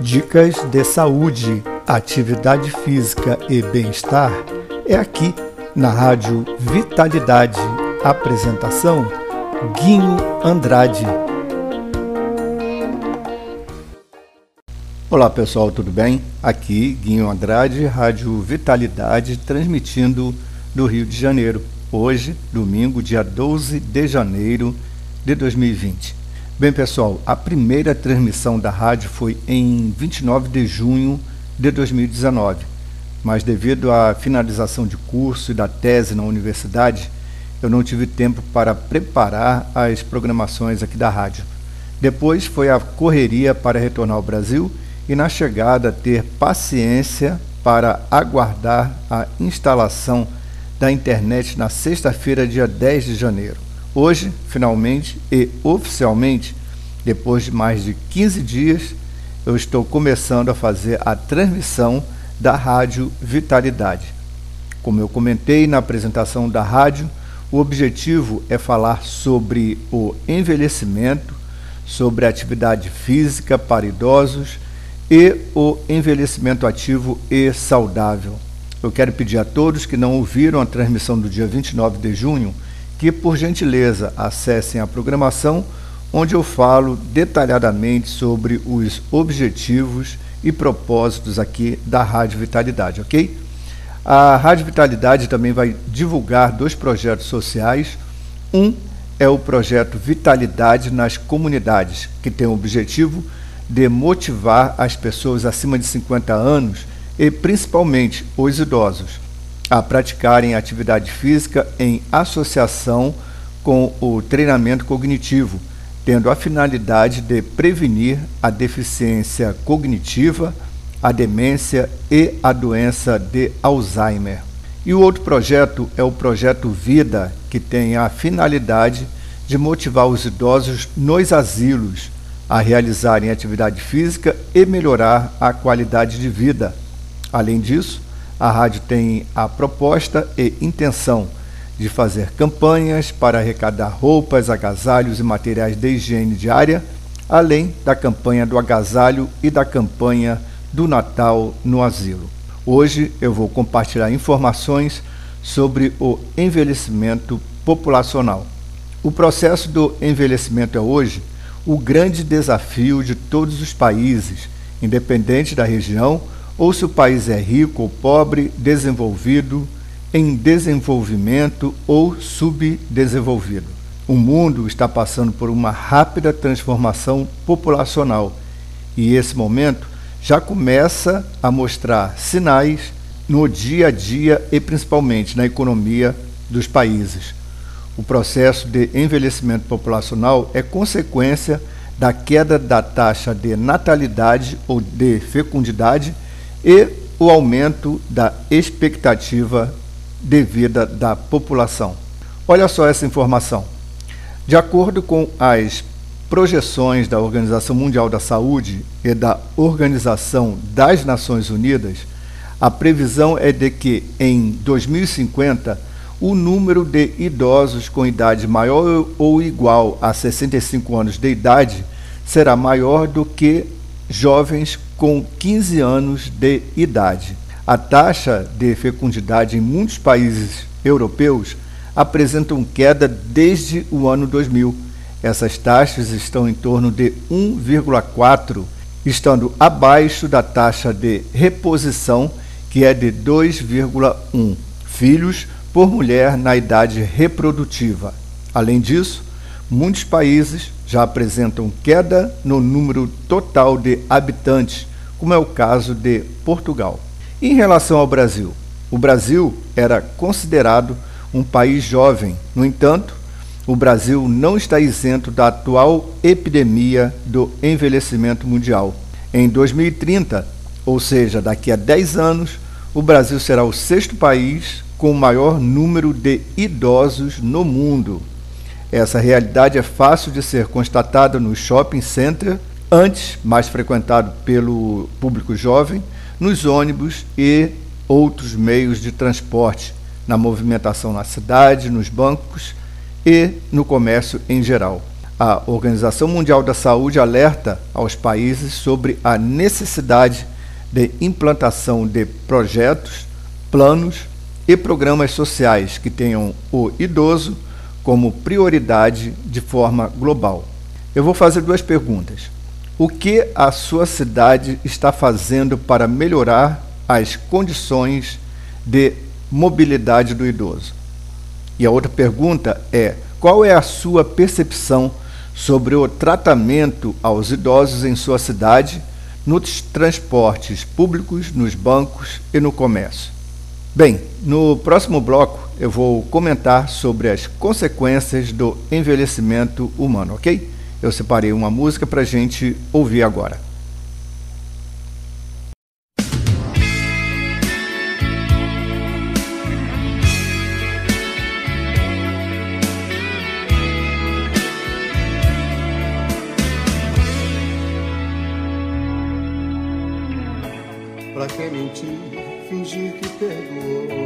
Dicas de saúde, atividade física e bem-estar é aqui na Rádio Vitalidade. Apresentação: Guinho Andrade. Olá pessoal, tudo bem? Aqui Guinho Andrade, Rádio Vitalidade, transmitindo do Rio de Janeiro. Hoje, domingo, dia 12 de janeiro de 2020. Bem, pessoal, a primeira transmissão da rádio foi em 29 de junho de 2019, mas devido à finalização de curso e da tese na universidade, eu não tive tempo para preparar as programações aqui da rádio. Depois foi a correria para retornar ao Brasil e, na chegada, ter paciência para aguardar a instalação da internet na sexta-feira, dia 10 de janeiro. Hoje, finalmente e oficialmente, depois de mais de 15 dias, eu estou começando a fazer a transmissão da Rádio Vitalidade. Como eu comentei na apresentação da rádio, o objetivo é falar sobre o envelhecimento, sobre a atividade física para idosos e o envelhecimento ativo e saudável. Eu quero pedir a todos que não ouviram a transmissão do dia 29 de junho que, por gentileza, acessem a programação, onde eu falo detalhadamente sobre os objetivos e propósitos aqui da Rádio Vitalidade, ok? A Rádio Vitalidade também vai divulgar dois projetos sociais. Um é o projeto Vitalidade nas Comunidades, que tem o objetivo de motivar as pessoas acima de 50 anos e principalmente os idosos a praticarem atividade física em associação com o treinamento cognitivo, tendo a finalidade de prevenir a deficiência cognitiva, a demência e a doença de Alzheimer. E o outro projeto é o projeto Vida, que tem a finalidade de motivar os idosos nos asilos a realizarem atividade física e melhorar a qualidade de vida. Além disso, a rádio tem a proposta e intenção de fazer campanhas para arrecadar roupas, agasalhos e materiais de higiene diária, além da campanha do agasalho e da campanha do Natal no asilo. Hoje eu vou compartilhar informações sobre o envelhecimento populacional. O processo do envelhecimento é hoje o grande desafio de todos os países, independente da região ou se o país é rico ou pobre, desenvolvido, em desenvolvimento ou subdesenvolvido. O mundo está passando por uma rápida transformação populacional e esse momento já começa a mostrar sinais no dia a dia e principalmente na economia dos países. O processo de envelhecimento populacional é consequência da queda da taxa de natalidade ou de fecundidade e o aumento da expectativa de vida da população. Olha só essa informação. De acordo com as projeções da Organização Mundial da Saúde e da Organização das Nações Unidas, a previsão é de que em 2050 o número de idosos com idade maior ou igual a 65 anos de idade será maior do que jovens com 15 anos de idade. A taxa de fecundidade em muitos países europeus apresentam queda desde o ano 2000. Essas taxas estão em torno de 1,4, estando abaixo da taxa de reposição, que é de 2,1 filhos por mulher na idade reprodutiva. Além disso, muitos países já apresentam queda no número total de habitantes, como é o caso de Portugal. Em relação ao Brasil, o Brasil era considerado um país jovem. No entanto, o Brasil não está isento da atual epidemia do envelhecimento mundial. Em 2030, ou seja, daqui a 10 anos, o Brasil será o sexto país com o maior número de idosos no mundo. Essa realidade é fácil de ser constatada no shopping center, antes mais frequentado pelo público jovem, nos ônibus e outros meios de transporte, na movimentação na cidade, nos bancos e no comércio em geral. A Organização Mundial da Saúde alerta aos países sobre a necessidade de implantação de projetos, planos e programas sociais que tenham o idoso como prioridade de forma global. Eu vou fazer duas perguntas. O que a sua cidade está fazendo para melhorar as condições de mobilidade do idoso? E a outra pergunta é: qual é a sua percepção sobre o tratamento aos idosos em sua cidade, nos transportes públicos, nos bancos e no comércio? Bem, no próximo bloco eu vou comentar sobre as consequências do envelhecimento humano, ok? Eu separei uma música para gente ouvir agora. Pra que mentir, fingir que perdoou?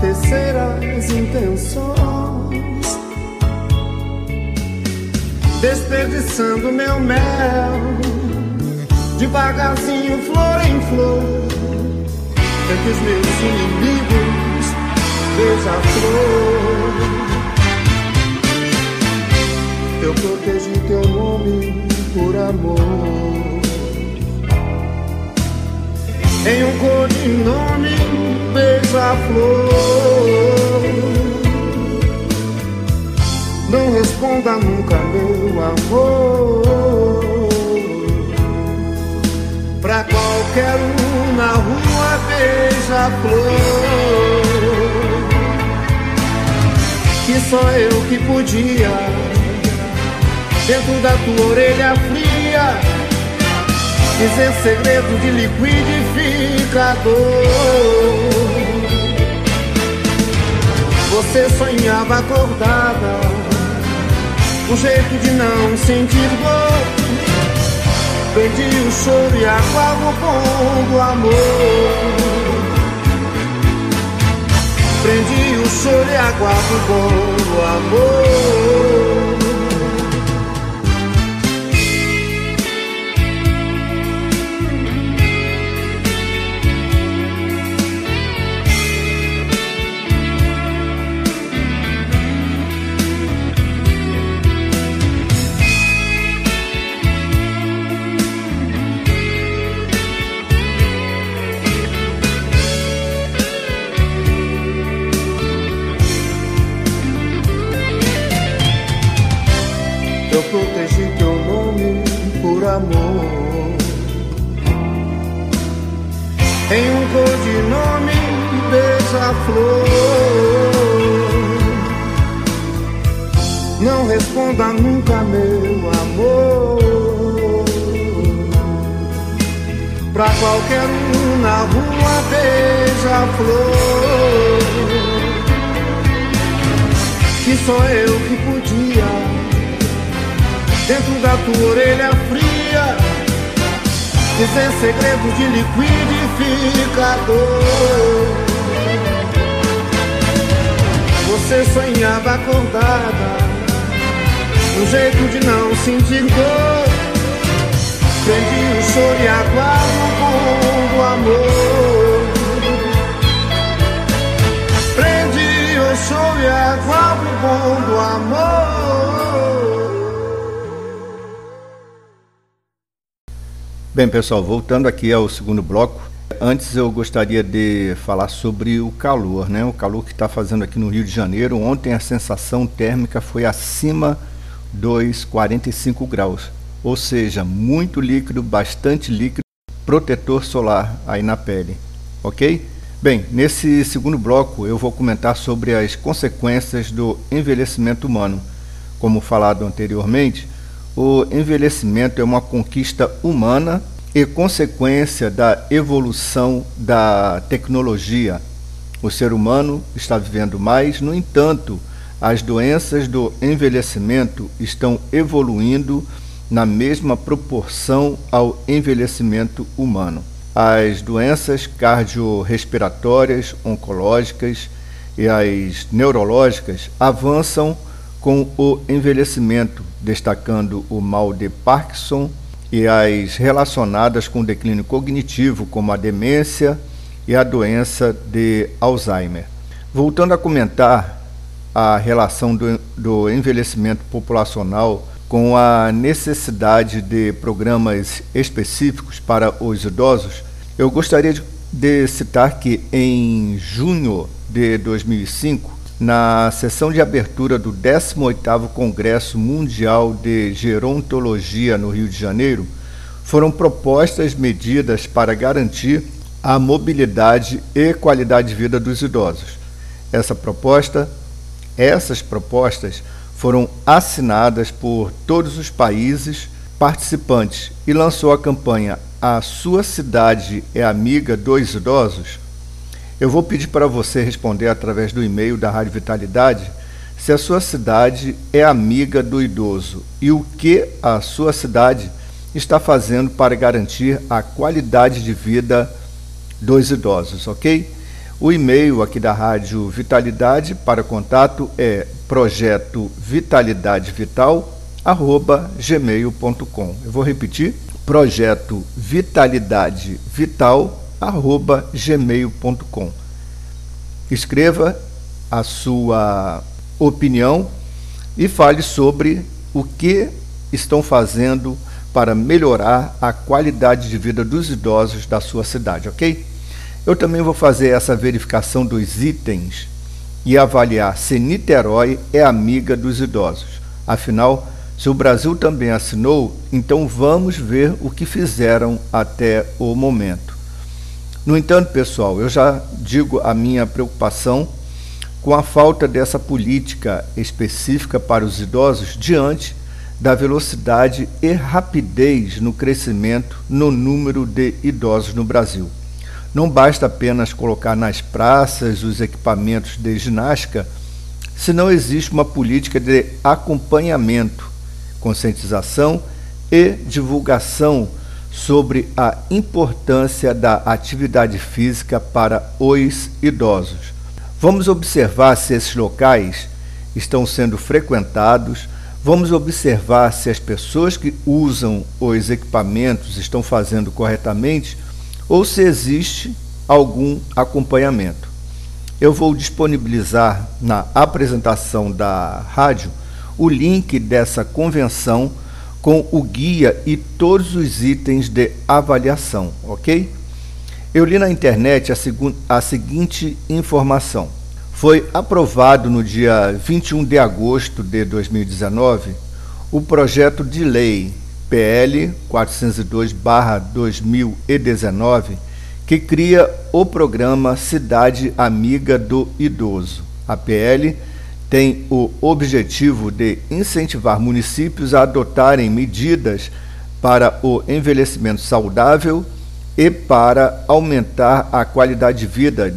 terceiras intenções, desperdiçando meu mel, devagarzinho, flor em flor, entre os meus inimigos, beija-flor. Eu protegi teu nome por amor. Em um codinome beija-flor Não responda nunca, meu amor. Pra qualquer um na rua beija-flor Que só eu que podia. Dentro da tua orelha fria Dizer segredo de liquidificador. Você sonhava acordada Um jeito de não sentir dor. Perdi o choro e aguardo o pão do amor. Prendi o choro e aguardo o pão do amor amor. Em um codinome beija-flor. Não responda nunca, meu amor. Pra qualquer um na rua beija-flor. Que só eu que podia dentro da tua orelha fria, dizer segredos de liquidificador. Você sonhava acordada, um jeito de não sentir dor. Prendi o choro e aguardo com o amor. Prendi o choro e aguardo com o amor. Bem, pessoal, voltando aqui ao segundo bloco, antes eu gostaria de falar sobre o calor, né? O calor que está fazendo aqui no Rio de Janeiro. Ontem a sensação térmica foi acima dos 45 graus, ou seja, muito líquido, bastante líquido, protetor solar aí na pele, ok? Bem, nesse segundo bloco eu vou comentar sobre as consequências do envelhecimento humano. Como falado anteriormente, o envelhecimento é uma conquista humana e consequência da evolução da tecnologia. O ser humano está vivendo mais, no entanto, as doenças do envelhecimento estão evoluindo na mesma proporção ao envelhecimento humano as doenças cardiorrespiratórias, oncológicas e as neurológicas avançam com o envelhecimento, destacando o mal de Parkinson e as relacionadas com o declínio cognitivo, como a demência e a doença de Alzheimer. Voltando a comentar a relação do, do envelhecimento populacional com a necessidade de programas específicos para os idosos, eu gostaria de, de citar que em junho de 2005, na sessão de abertura do 18º Congresso Mundial de Gerontologia no Rio de Janeiro, foram propostas medidas para garantir a mobilidade e qualidade de vida dos idosos. Essa proposta, essas propostas foram assinadas por todos os países participantes e lançou a campanha A Sua Cidade é Amiga dos Idosos? Eu vou pedir para você responder através do e-mail da Rádio Vitalidade se a sua cidade é amiga do idoso e o que a sua cidade está fazendo para garantir a qualidade de vida dos idosos, ok? O e-mail aqui da Rádio Vitalidade para contato é projeto Vitalidade Vital arroba gmail.com. Eu vou repetir, projeto vitalidade vital arroba gmail.com. Escreva a sua opinião e fale sobre o que estão fazendo para melhorar a qualidade de vida dos idosos da sua cidade, ok? Eu também vou fazer essa verificação dos itens e avaliar se Niterói é amiga dos idosos. Afinal, se o Brasil também assinou, então vamos ver o que fizeram até o momento. No entanto, pessoal, eu já digo a minha preocupação com a falta dessa política específica para os idosos diante da velocidade e rapidez no crescimento no número de idosos no Brasil. Não basta apenas colocar nas praças os equipamentos de ginástica, se não existe uma política de acompanhamento conscientização e divulgação sobre a importância da atividade física para os idosos. Vamos observar se esses locais estão sendo frequentados, vamos observar se as pessoas que usam os equipamentos estão fazendo corretamente ou se existe algum acompanhamento. Eu vou disponibilizar na apresentação da rádio o link dessa convenção com o guia e todos os itens de avaliação, ok? Eu li na internet a, a seguinte informação. Foi aprovado no dia 21 de agosto de 2019 o projeto de lei PL 402/2019 que cria o programa Cidade Amiga do Idoso. A PL tem o objetivo de incentivar municípios a adotarem medidas para o envelhecimento saudável e para aumentar a qualidade de vida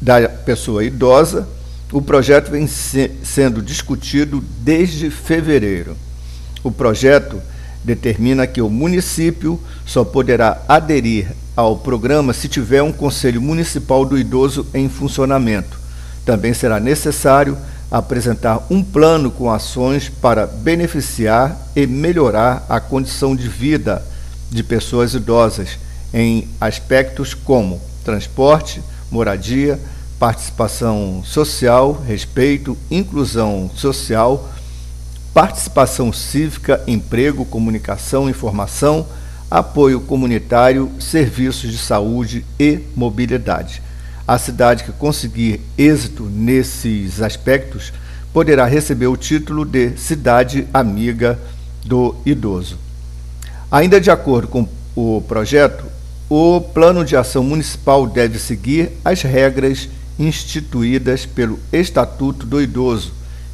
da pessoa idosa. O projeto vem se sendo discutido desde fevereiro. O projeto determina que o município só poderá aderir ao programa se tiver um Conselho Municipal do Idoso em funcionamento. Também será necessário apresentar um plano com ações para beneficiar e melhorar a condição de vida de pessoas idosas em aspectos como transporte, moradia, participação social, respeito, inclusão social, participação cívica, emprego, comunicação, informação, apoio comunitário, serviços de saúde e mobilidade. A cidade que conseguir êxito nesses aspectos poderá receber o título de Cidade Amiga do Idoso. Ainda de acordo com o projeto, o Plano de Ação Municipal deve seguir as regras instituídas pelo Estatuto do Idoso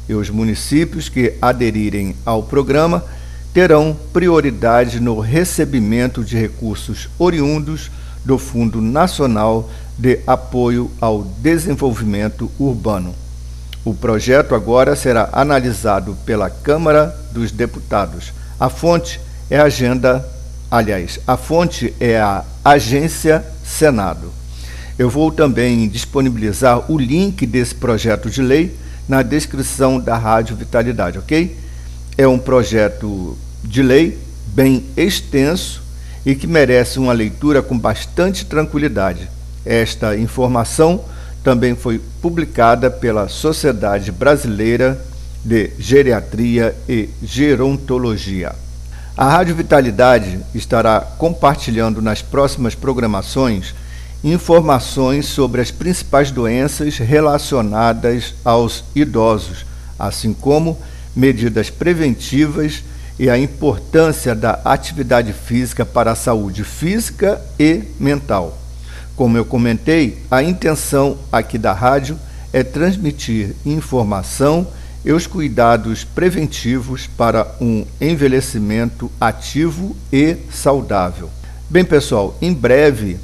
e os municípios que aderirem ao programa terão prioridade no recebimento de recursos oriundos do Fundo Nacional de Apoio ao Desenvolvimento Urbano. O projeto agora será analisado pela Câmara dos Deputados. A fonte é a agenda, aliás, a fonte é a Agência Senado. Eu vou também disponibilizar o link desse projeto de lei na descrição da Rádio Vitalidade, ok? É um projeto de lei bem extenso e que merece uma leitura com bastante tranquilidade. Esta informação também foi publicada pela Sociedade Brasileira de Geriatria e Gerontologia. A Rádio Vitalidade estará compartilhando nas próximas programações informações sobre as principais doenças relacionadas aos idosos, assim como medidas preventivas e a importância da atividade física para a saúde física e mental. Como eu comentei, a intenção aqui da rádio é transmitir informação e os cuidados preventivos para um envelhecimento ativo e saudável. Bem, pessoal, em breve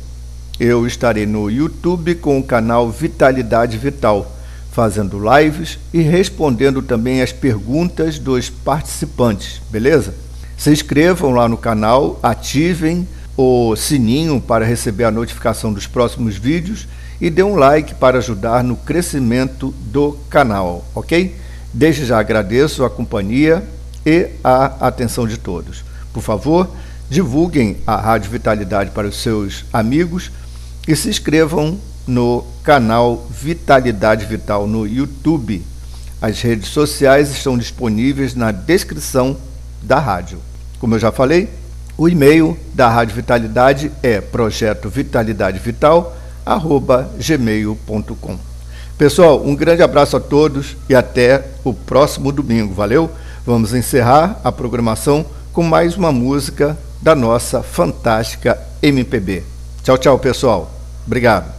eu estarei no YouTube com o canal Vitalidade Vital, fazendo lives e respondendo também as perguntas dos participantes, beleza? Se inscrevam lá no canal, ativem o sininho para receber a notificação dos próximos vídeos e dê um like para ajudar no crescimento do canal, ok? Desde já agradeço a companhia e a atenção de todos. Por favor, divulguem a Rádio Vitalidade para os seus amigos e se inscrevam no canal Vitalidade Vital no YouTube. As redes sociais estão disponíveis na descrição da rádio. Como eu já falei, o e-mail da Rádio Vitalidade é projetovitalidadvital@gmail.com. Pessoal, um grande abraço a todos e até o próximo domingo. Valeu? Vamos encerrar a programação com mais uma música da nossa fantástica MPB. Tchau, tchau, pessoal. Obrigado.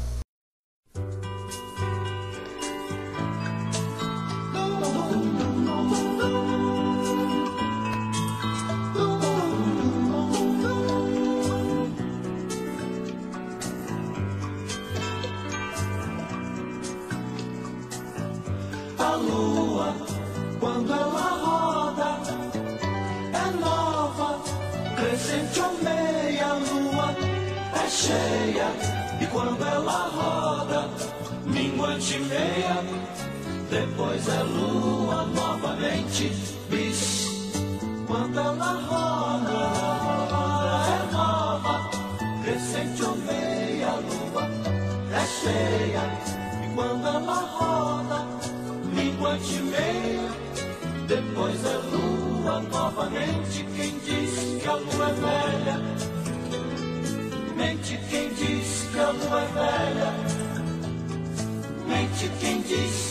E quando ela roda, minguante meia, depois é lua novamente. Quem diz que a lua é velha? Mente quem diz que a lua é velha. Mente quem diz.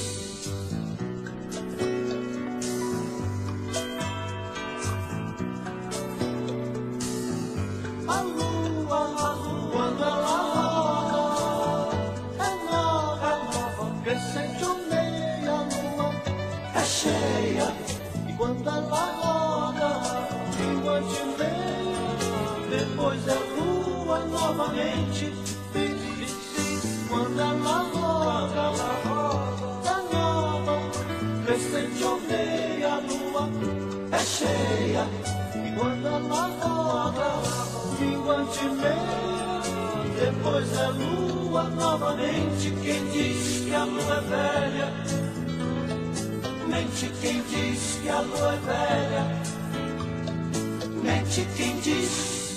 Crescente ou meia lua, é cheia. E quando ela roda, minguante meia, depois é lua novamente. Quando ela roda, ela roda, é nova, crescente ou meia lua, é cheia. E quando ela roda, minguante meia, depois é lua novamente. Quem diz que a lua é velha? Mente quem diz que a lua é velha. Mente quem diz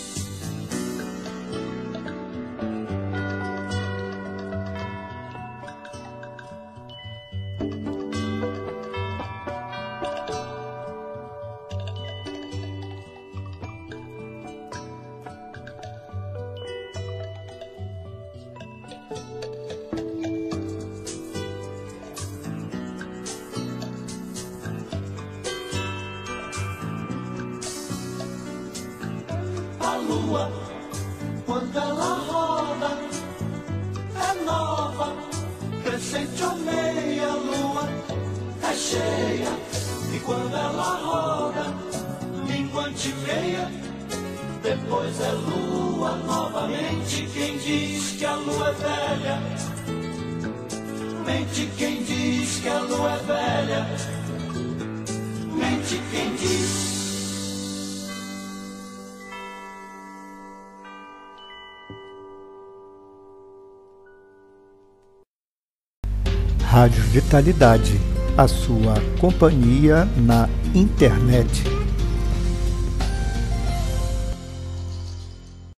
depois é lua novamente. Quem diz que a lua é velha? Mente quem diz que a lua é velha. Mente quem diz. Rádio Vitalidade, a sua companhia na internet.